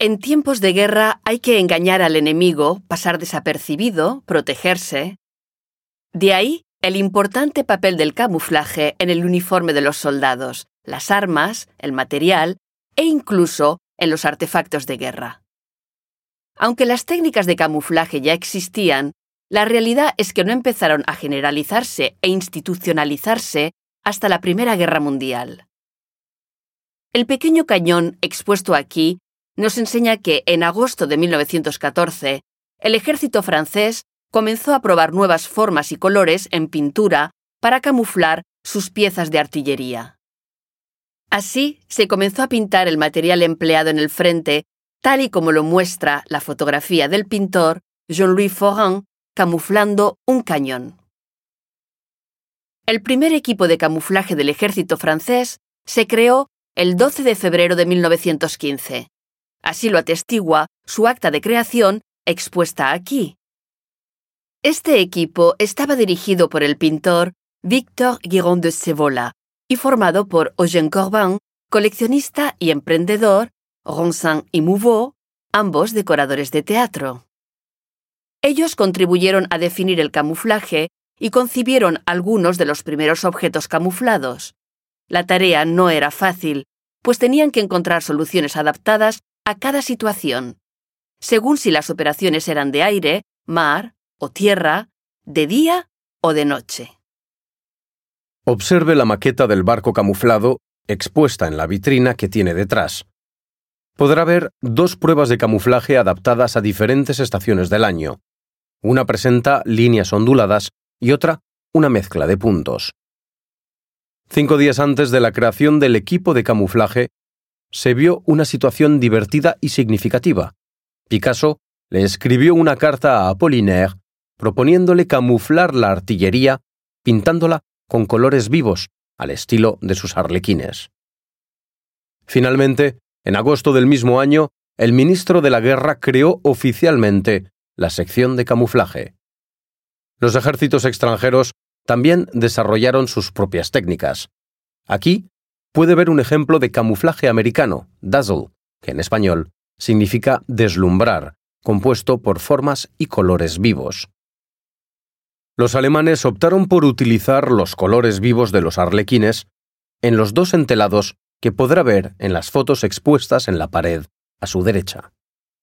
En tiempos de guerra hay que engañar al enemigo, pasar desapercibido, protegerse. De ahí el importante papel del camuflaje en el uniforme de los soldados, las armas, el material e incluso en los artefactos de guerra. Aunque las técnicas de camuflaje ya existían, la realidad es que no empezaron a generalizarse e institucionalizarse hasta la Primera Guerra Mundial. El pequeño cañón expuesto aquí nos enseña que en agosto de 1914 el ejército francés comenzó a probar nuevas formas y colores en pintura para camuflar sus piezas de artillería. Así se comenzó a pintar el material empleado en el frente, tal y como lo muestra la fotografía del pintor Jean-Louis Forin camuflando un cañón. El primer equipo de camuflaje del ejército francés se creó el 12 de febrero de 1915. Así lo atestigua su acta de creación expuesta aquí. Este equipo estaba dirigido por el pintor Victor Guiron de Cevola y formado por Eugène Corbin, coleccionista y emprendedor, Ronsin y Mouveau, ambos decoradores de teatro. Ellos contribuyeron a definir el camuflaje y concibieron algunos de los primeros objetos camuflados. La tarea no era fácil, pues tenían que encontrar soluciones adaptadas a cada situación, según si las operaciones eran de aire, mar, o tierra, de día o de noche. Observe la maqueta del barco camuflado expuesta en la vitrina que tiene detrás. Podrá ver dos pruebas de camuflaje adaptadas a diferentes estaciones del año. Una presenta líneas onduladas y otra una mezcla de puntos. Cinco días antes de la creación del equipo de camuflaje, se vio una situación divertida y significativa. Picasso le escribió una carta a Apollinaire proponiéndole camuflar la artillería pintándola con colores vivos, al estilo de sus arlequines. Finalmente, en agosto del mismo año, el ministro de la Guerra creó oficialmente la sección de camuflaje. Los ejércitos extranjeros también desarrollaron sus propias técnicas. Aquí puede ver un ejemplo de camuflaje americano, dazzle, que en español significa deslumbrar, compuesto por formas y colores vivos. Los alemanes optaron por utilizar los colores vivos de los arlequines en los dos entelados que podrá ver en las fotos expuestas en la pared a su derecha.